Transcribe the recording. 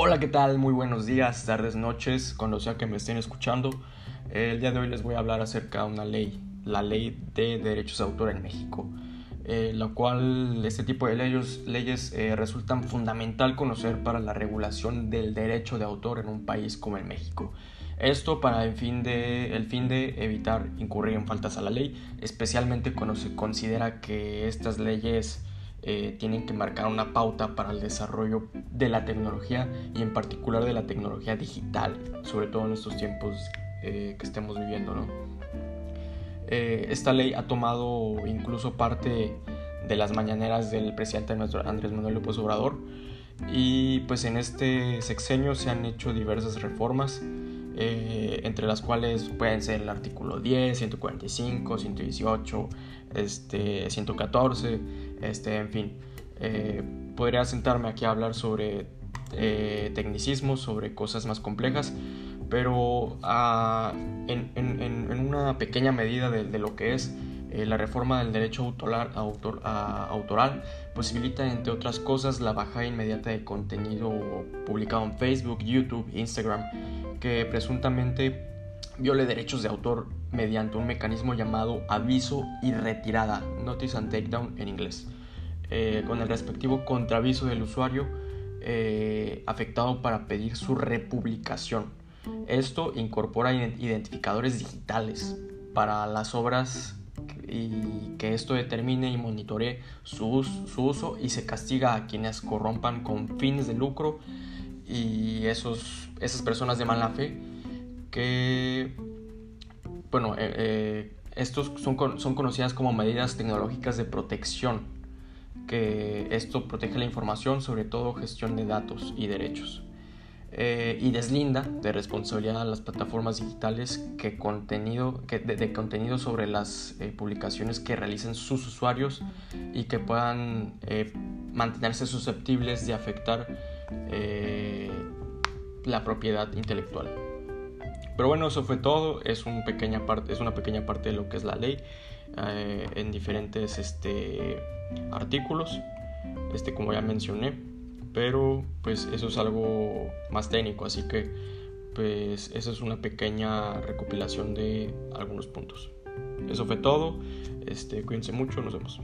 Hola, ¿qué tal? Muy buenos días, tardes, noches, cuando sea que me estén escuchando. El día de hoy les voy a hablar acerca de una ley, la ley de derechos de autor en México, eh, la cual este tipo de leyes, leyes eh, resultan fundamental conocer para la regulación del derecho de autor en un país como el México. Esto para el fin, de, el fin de evitar incurrir en faltas a la ley, especialmente cuando se considera que estas leyes eh, tienen que marcar una pauta para el desarrollo de la tecnología y en particular de la tecnología digital, sobre todo en estos tiempos eh, que estemos viviendo. ¿no? Eh, esta ley ha tomado incluso parte de las mañaneras del presidente Andrés Manuel López Obrador y pues en este sexenio se han hecho diversas reformas eh, entre las cuales pueden ser el artículo 10, 145, 118, este, 114, este, en fin. Eh, podría sentarme aquí a hablar sobre eh, tecnicismos, sobre cosas más complejas, pero ah, en, una pequeña medida de, lo que es la reforma del derecho autoral, autor, autoral posibilita, entre otras cosas, la bajada inmediata de contenido publicado en Facebook, YouTube, Instagram que presuntamente viole derechos de autor mediante un mecanismo llamado aviso y retirada, notice and takedown en inglés, eh, con el respectivo contraaviso del usuario eh, afectado para pedir su republicación. Esto incorpora identificadores digitales para las obras y que esto determine y monitoree su, su uso y se castiga a quienes corrompan con fines de lucro y esos, esas personas de mala fe que, bueno, eh, eh, estos son, son conocidas como medidas tecnológicas de protección, que esto protege la información, sobre todo gestión de datos y derechos. Eh, y deslinda de responsabilidad a las plataformas digitales que contenido, que de, contenido sobre las publicaciones que realicen sus usuarios y que puedan mantenerse susceptibles de afectar eh, la propiedad intelectual. Pero bueno, eso fue todo. Es, un pequeña parte, es una pequeña parte de lo que es la ley eh, en diferentes este, artículos, este, como ya mencioné. Pero pues eso es algo más técnico, así que pues esa es una pequeña recopilación de algunos puntos. Eso fue todo. Este, cuídense mucho, nos vemos.